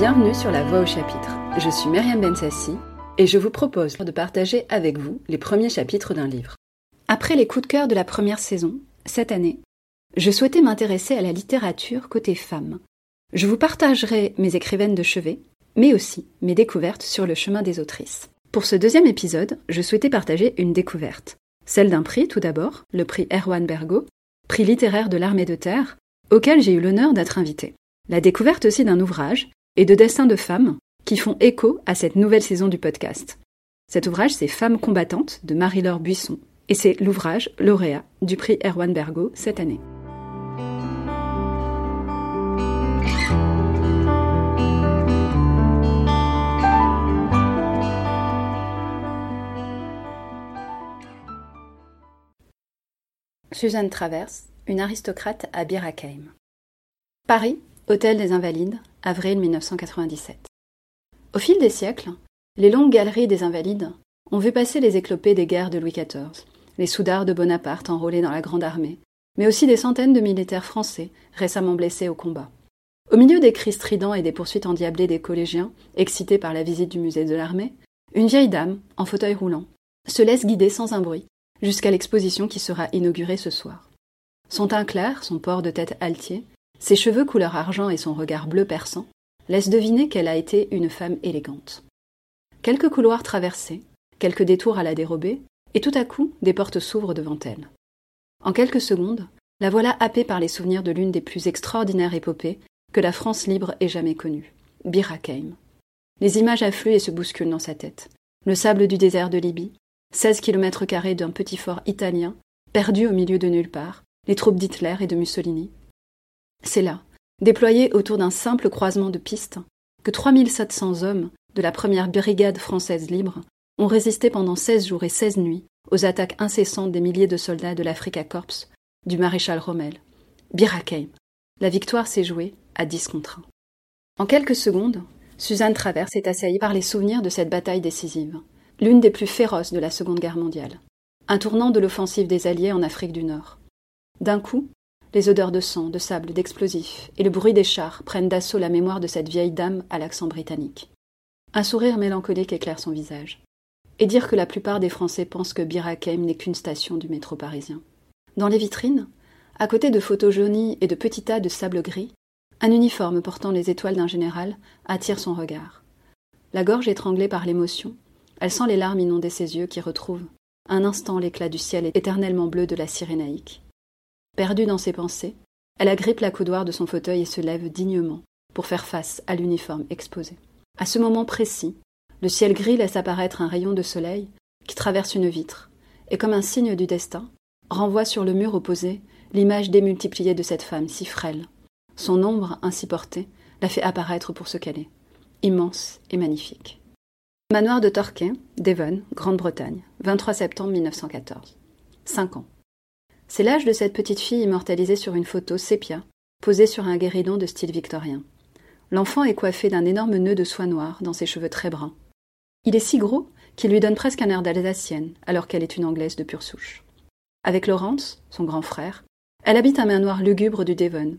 Bienvenue sur La Voix au chapitre. Je suis Myriam Bensassi et je vous propose de partager avec vous les premiers chapitres d'un livre. Après les coups de cœur de la première saison, cette année, je souhaitais m'intéresser à la littérature côté femme. Je vous partagerai mes écrivaines de chevet, mais aussi mes découvertes sur le chemin des autrices. Pour ce deuxième épisode, je souhaitais partager une découverte. Celle d'un prix tout d'abord, le prix Erwan Bergo, prix littéraire de l'armée de terre, auquel j'ai eu l'honneur d'être invitée. La découverte aussi d'un ouvrage et de destins de femmes qui font écho à cette nouvelle saison du podcast. Cet ouvrage, c'est Femmes combattantes de Marie-Laure Buisson, et c'est l'ouvrage lauréat du prix Erwan Bergo cette année. Suzanne Traverse, une aristocrate à Bir Paris, Hôtel des Invalides, avril 1997. Au fil des siècles, les longues galeries des Invalides ont vu passer les éclopées des guerres de Louis XIV, les soudards de Bonaparte enrôlés dans la Grande Armée, mais aussi des centaines de militaires français récemment blessés au combat. Au milieu des cris stridents et des poursuites endiablées des collégiens, excités par la visite du musée de l'armée, une vieille dame, en fauteuil roulant, se laisse guider sans un bruit jusqu'à l'exposition qui sera inaugurée ce soir. Son teint clair, son port de tête altier, ses cheveux couleur argent et son regard bleu perçant laissent deviner qu'elle a été une femme élégante. Quelques couloirs traversés, quelques détours à la dérobée, et tout à coup des portes s'ouvrent devant elle. En quelques secondes, la voilà happée par les souvenirs de l'une des plus extraordinaires épopées que la France libre ait jamais connue, Birakeim. Les images affluent et se bousculent dans sa tête. Le sable du désert de Libye, 16 kilomètres carrés d'un petit fort italien, perdu au milieu de nulle part, les troupes d'Hitler et de Mussolini, c'est là, déployés autour d'un simple croisement de pistes, que 3700 hommes de la première brigade française libre ont résisté pendant 16 jours et 16 nuits aux attaques incessantes des milliers de soldats de l'Africa Corps, du maréchal Rommel. Birakeim. La victoire s'est jouée à 10 contre 1. En quelques secondes, Suzanne Traverse est assaillie par les souvenirs de cette bataille décisive, l'une des plus féroces de la Seconde Guerre mondiale, un tournant de l'offensive des Alliés en Afrique du Nord. D'un coup, les odeurs de sang, de sable, d'explosifs et le bruit des chars prennent d'assaut la mémoire de cette vieille dame à l'accent britannique. Un sourire mélancolique éclaire son visage. Et dire que la plupart des Français pensent que Bir n'est qu'une station du métro parisien. Dans les vitrines, à côté de photos jaunies et de petits tas de sable gris, un uniforme portant les étoiles d'un général attire son regard. La gorge étranglée par l'émotion, elle sent les larmes inonder ses yeux qui retrouvent un instant l'éclat du ciel éternellement bleu de la Cyrénaïque. Perdue dans ses pensées, elle agrippe la coudoir de son fauteuil et se lève dignement pour faire face à l'uniforme exposé. À ce moment précis, le ciel gris laisse apparaître un rayon de soleil qui traverse une vitre, et comme un signe du destin, renvoie sur le mur opposé l'image démultipliée de cette femme si frêle. Son ombre, ainsi portée, la fait apparaître pour ce qu'elle est, immense et magnifique. Manoir de Torquay, Devon, Grande-Bretagne, 23 septembre 1914. Cinq ans. C'est l'âge de cette petite fille immortalisée sur une photo sépia, posée sur un guéridon de style victorien. L'enfant est coiffé d'un énorme nœud de soie noire dans ses cheveux très bruns. Il est si gros qu'il lui donne presque un air d'alsacienne, alors qu'elle est une anglaise de pure souche. Avec Laurence, son grand frère, elle habite un manoir lugubre du Devon,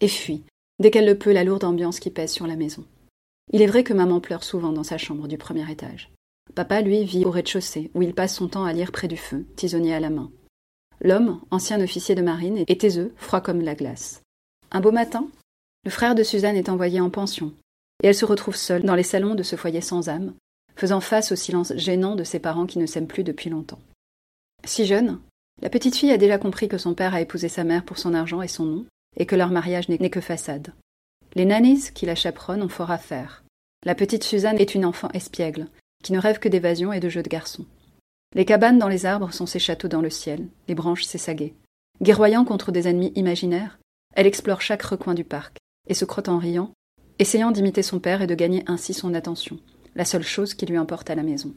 et fuit, dès qu'elle le peut, la lourde ambiance qui pèse sur la maison. Il est vrai que maman pleure souvent dans sa chambre du premier étage. Papa, lui, vit au rez-de-chaussée, où il passe son temps à lire près du feu, tisonnier à la main. L'homme, ancien officier de marine, est taiseux, froid comme la glace. Un beau matin, le frère de Suzanne est envoyé en pension, et elle se retrouve seule dans les salons de ce foyer sans âme, faisant face au silence gênant de ses parents qui ne s'aiment plus depuis longtemps. Si jeune, la petite fille a déjà compris que son père a épousé sa mère pour son argent et son nom, et que leur mariage n'est que façade. Les nannies qui la chaperonnent ont fort à faire. La petite Suzanne est une enfant espiègle, qui ne rêve que d'évasion et de jeux de garçons. Les cabanes dans les arbres sont ses châteaux dans le ciel, les branches ses saguets. Guerroyant contre des ennemis imaginaires, elle explore chaque recoin du parc, et se crotte en riant, essayant d'imiter son père et de gagner ainsi son attention, la seule chose qui lui importe à la maison.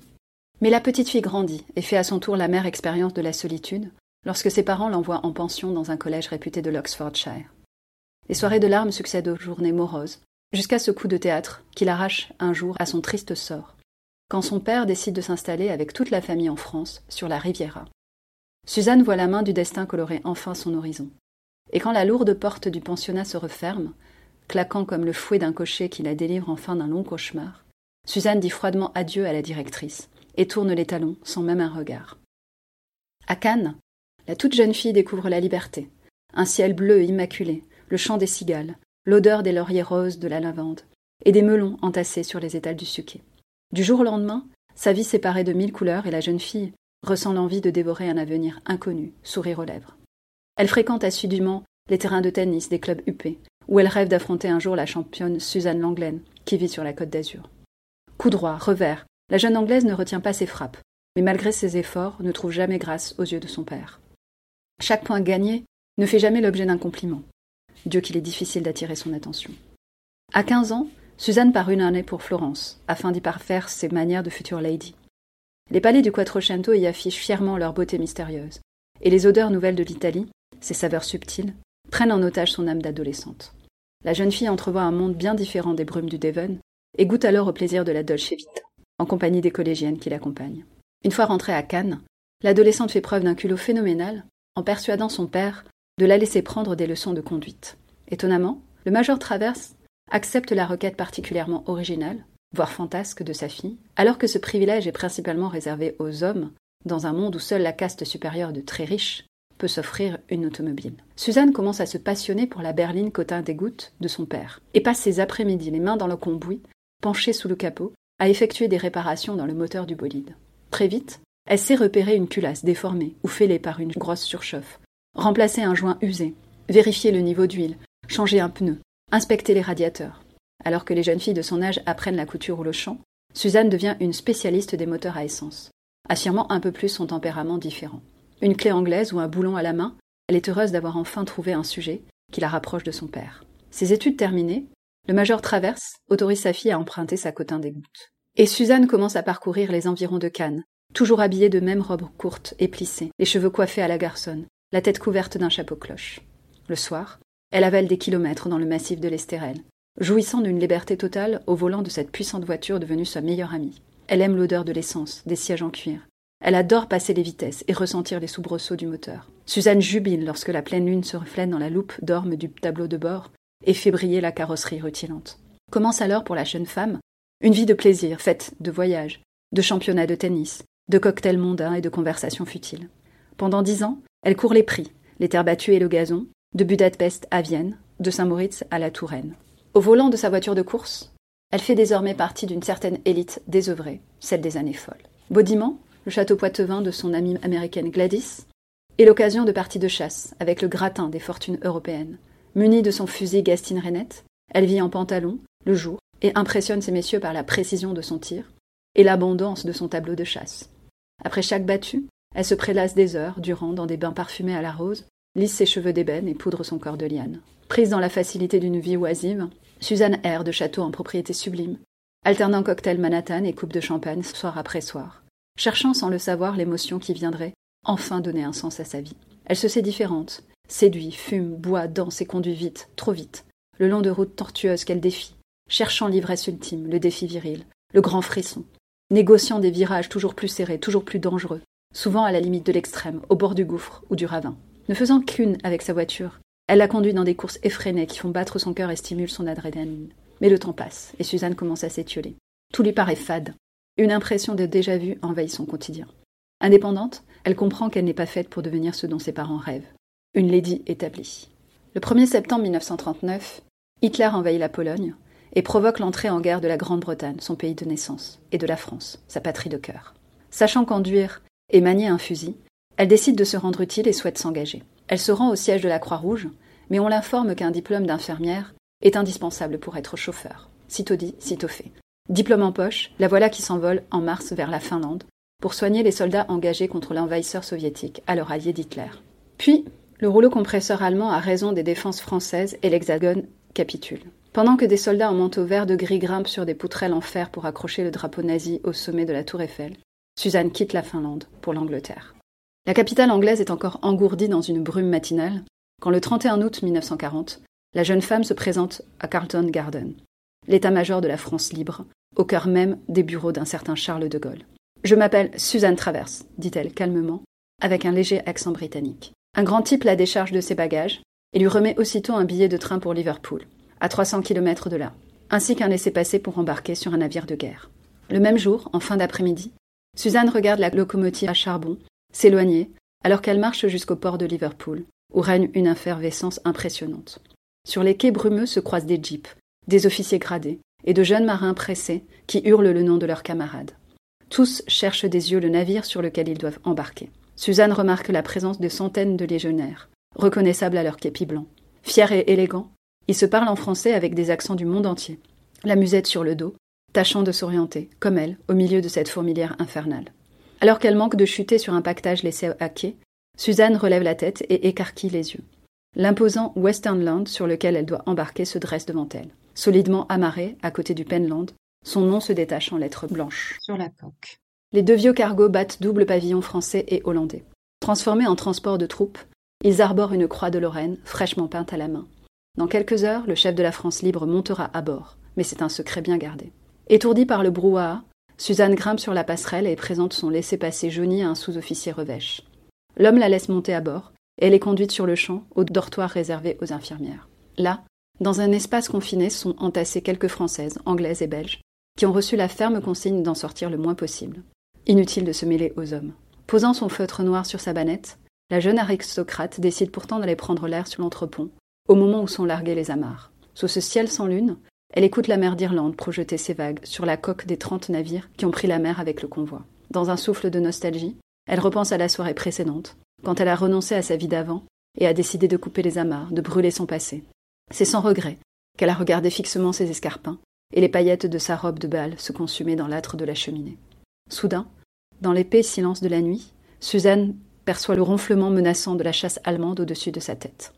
Mais la petite fille grandit et fait à son tour la mère expérience de la solitude lorsque ses parents l'envoient en pension dans un collège réputé de l'Oxfordshire. Les soirées de larmes succèdent aux journées moroses, jusqu'à ce coup de théâtre qui l'arrache un jour à son triste sort, quand son père décide de s'installer avec toute la famille en France, sur la Riviera. Suzanne voit la main du destin colorer enfin son horizon. Et quand la lourde porte du pensionnat se referme, claquant comme le fouet d'un cocher qui la délivre enfin d'un long cauchemar, Suzanne dit froidement adieu à la directrice et tourne les talons sans même un regard. À Cannes, la toute jeune fille découvre la liberté, un ciel bleu immaculé, le chant des cigales, l'odeur des lauriers roses de la lavande, et des melons entassés sur les étals du suquet. Du jour au lendemain, sa vie séparée de mille couleurs et la jeune fille ressent l'envie de dévorer un avenir inconnu, sourire aux lèvres. Elle fréquente assidûment les terrains de tennis des clubs UP, où elle rêve d'affronter un jour la championne Suzanne Langlaine, qui vit sur la côte d'Azur. Coup droit, revers, la jeune Anglaise ne retient pas ses frappes, mais malgré ses efforts, ne trouve jamais grâce aux yeux de son père. Chaque point gagné ne fait jamais l'objet d'un compliment. Dieu qu'il est difficile d'attirer son attention. À quinze ans, Suzanne part une année pour Florence, afin d'y parfaire ses manières de future lady. Les palais du Quattrocento y affichent fièrement leur beauté mystérieuse, et les odeurs nouvelles de l'Italie, ses saveurs subtiles, prennent en otage son âme d'adolescente. La jeune fille entrevoit un monde bien différent des brumes du Devon, et goûte alors au plaisir de la Dolce Vita, en compagnie des collégiennes qui l'accompagnent. Une fois rentrée à Cannes, l'adolescente fait preuve d'un culot phénoménal en persuadant son père de la laisser prendre des leçons de conduite. Étonnamment, le major Traverse accepte la requête particulièrement originale, voire fantasque, de sa fille, alors que ce privilège est principalement réservé aux hommes, dans un monde où seule la caste supérieure de très riches peut s'offrir une automobile. Suzanne commence à se passionner pour la berline cotin des gouttes de son père, et passe ses après-midi les mains dans le cambouis, penchée sous le capot, à effectuer des réparations dans le moteur du bolide. Très vite, elle sait repérer une culasse déformée ou fêlée par une grosse surchauffe, remplacer un joint usé, vérifier le niveau d'huile, changer un pneu, inspecter les radiateurs. Alors que les jeunes filles de son âge apprennent la couture ou le chant, Suzanne devient une spécialiste des moteurs à essence, affirmant un peu plus son tempérament différent. Une clé anglaise ou un boulon à la main, elle est heureuse d'avoir enfin trouvé un sujet qui la rapproche de son père. Ses études terminées, le major Traverse autorise sa fille à emprunter sa cotin des gouttes. Et Suzanne commence à parcourir les environs de Cannes, toujours habillée de mêmes robes courtes et plissées, les cheveux coiffés à la garçonne, la tête couverte d'un chapeau cloche. Le soir, elle avale des kilomètres dans le massif de l'Estérel, jouissant d'une liberté totale au volant de cette puissante voiture devenue sa meilleure amie. Elle aime l'odeur de l'essence, des sièges en cuir. Elle adore passer les vitesses et ressentir les soubresauts du moteur. Suzanne jubile lorsque la pleine lune se reflète dans la loupe d'orme du tableau de bord et fait briller la carrosserie rutilante. Commence alors pour la jeune femme une vie de plaisir faite de voyages, de championnats de tennis, de cocktails mondains et de conversations futiles. Pendant dix ans, elle court les prix, les terres battues et le gazon, de Budapest à Vienne, de Saint-Moritz à la Touraine. Au volant de sa voiture de course, elle fait désormais partie d'une certaine élite désœuvrée, celle des années folles. Baudiment, le château poitevin de son amie américaine Gladys, est l'occasion de parties de chasse avec le gratin des fortunes européennes. Munie de son fusil Gastine Renette, elle vit en pantalon, le jour, et impressionne ses messieurs par la précision de son tir et l'abondance de son tableau de chasse. Après chaque battue, elle se prélasse des heures durant dans des bains parfumés à la rose, lisse ses cheveux d'ébène et poudre son corps de liane. Prise dans la facilité d'une vie oisive, Suzanne erre de château en propriété sublime, alternant cocktail Manhattan et coupe de champagne soir après soir, cherchant sans le savoir l'émotion qui viendrait enfin donner un sens à sa vie. Elle se sait différente, séduit, fume, boit, danse et conduit vite, trop vite, le long de routes tortueuses qu'elle défie, cherchant l'ivresse ultime, le défi viril, le grand frisson, négociant des virages toujours plus serrés, toujours plus dangereux, souvent à la limite de l'extrême, au bord du gouffre ou du ravin. Ne faisant qu'une avec sa voiture, elle la conduit dans des courses effrénées qui font battre son cœur et stimulent son adrénaline. Mais le temps passe, et Suzanne commence à s'étioler. Tout lui paraît fade. Une impression de déjà-vu envahit son quotidien. Indépendante, elle comprend qu'elle n'est pas faite pour devenir ce dont ses parents rêvent. Une lady établie. Le 1er septembre 1939, Hitler envahit la Pologne et provoque l'entrée en guerre de la Grande-Bretagne, son pays de naissance, et de la France, sa patrie de cœur. Sachant conduire et manier un fusil, elle décide de se rendre utile et souhaite s'engager. Elle se rend au siège de la Croix-Rouge, mais on l'informe qu'un diplôme d'infirmière est indispensable pour être chauffeur. Sitôt dit, sitôt fait. Diplôme en poche, la voilà qui s'envole en mars vers la Finlande pour soigner les soldats engagés contre l'envahisseur soviétique, alors allié d'Hitler. Puis, le rouleau compresseur allemand a raison des défenses françaises et l'Hexagone capitule. Pendant que des soldats en manteau vert de gris grimpent sur des poutrelles en fer pour accrocher le drapeau nazi au sommet de la tour Eiffel, Suzanne quitte la Finlande pour l'Angleterre. La capitale anglaise est encore engourdie dans une brume matinale quand le 31 août 1940, la jeune femme se présente à Carlton Garden, l'état-major de la France libre, au cœur même des bureaux d'un certain Charles de Gaulle. Je m'appelle Suzanne Travers, dit-elle calmement, avec un léger accent britannique. Un grand type la décharge de ses bagages et lui remet aussitôt un billet de train pour Liverpool. à 300 km de là, ainsi qu'un laissez-passer pour embarquer sur un navire de guerre. Le même jour, en fin d'après-midi, Suzanne regarde la locomotive à charbon s'éloigner alors qu'elle marche jusqu'au port de Liverpool, où règne une effervescence impressionnante. Sur les quais brumeux se croisent des jeeps, des officiers gradés et de jeunes marins pressés qui hurlent le nom de leurs camarades. Tous cherchent des yeux le navire sur lequel ils doivent embarquer. Suzanne remarque la présence de centaines de légionnaires, reconnaissables à leur képi blanc. Fiers et élégants, ils se parlent en français avec des accents du monde entier, la musette sur le dos, tâchant de s'orienter, comme elle, au milieu de cette fourmilière infernale. Alors qu'elle manque de chuter sur un pactage laissé à quai, Suzanne relève la tête et écarquille les yeux. L'imposant Westernland sur lequel elle doit embarquer se dresse devant elle. Solidement amarré à côté du Penland, son nom se détache en lettres blanches sur la coque. Les deux vieux cargos battent double pavillon français et hollandais. Transformés en transport de troupes, ils arborent une croix de Lorraine, fraîchement peinte à la main. Dans quelques heures, le chef de la France libre montera à bord, mais c'est un secret bien gardé. Étourdie par le brouhaha, Suzanne grimpe sur la passerelle et présente son laissez-passer jauni à un sous-officier revêche. L'homme la laisse monter à bord, et elle est conduite sur le champ au dortoir réservé aux infirmières. Là, dans un espace confiné, sont entassées quelques Françaises, Anglaises et Belges, qui ont reçu la ferme consigne d'en sortir le moins possible. Inutile de se mêler aux hommes. Posant son feutre noir sur sa banette, la jeune aristocrate décide pourtant d'aller prendre l'air sur l'entrepont, au moment où sont largués les amarres. Sous ce ciel sans lune, elle écoute la mer d'Irlande projeter ses vagues sur la coque des trente navires qui ont pris la mer avec le convoi. Dans un souffle de nostalgie, elle repense à la soirée précédente, quand elle a renoncé à sa vie d'avant et a décidé de couper les amarres, de brûler son passé. C'est sans regret qu'elle a regardé fixement ses escarpins et les paillettes de sa robe de bal se consumer dans l'âtre de la cheminée. Soudain, dans l'épais silence de la nuit, Suzanne perçoit le ronflement menaçant de la chasse allemande au-dessus de sa tête.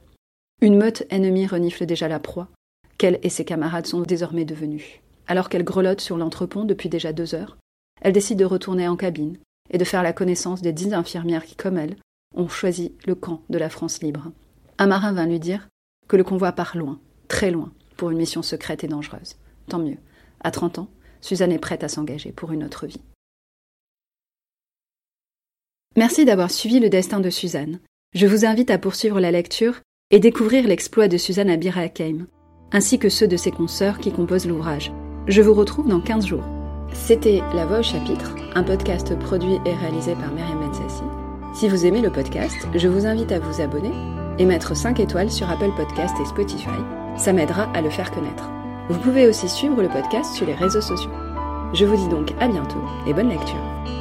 Une meute ennemie renifle déjà la proie, qu'elle et ses camarades sont désormais devenus. Alors qu'elle grelotte sur l'entrepont depuis déjà deux heures, elle décide de retourner en cabine et de faire la connaissance des dix infirmières qui, comme elle, ont choisi le camp de la France libre. Un marin vint lui dire que le convoi part loin, très loin, pour une mission secrète et dangereuse. Tant mieux. À 30 ans, Suzanne est prête à s'engager pour une autre vie. Merci d'avoir suivi le destin de Suzanne. Je vous invite à poursuivre la lecture et découvrir l'exploit de Suzanne à Bir ainsi que ceux de ses consoeurs qui composent l'ouvrage. Je vous retrouve dans 15 jours. C'était La Voix au chapitre, un podcast produit et réalisé par Myriam Bensassi. Si vous aimez le podcast, je vous invite à vous abonner et mettre 5 étoiles sur Apple Podcast et Spotify. Ça m'aidera à le faire connaître. Vous pouvez aussi suivre le podcast sur les réseaux sociaux. Je vous dis donc à bientôt et bonne lecture.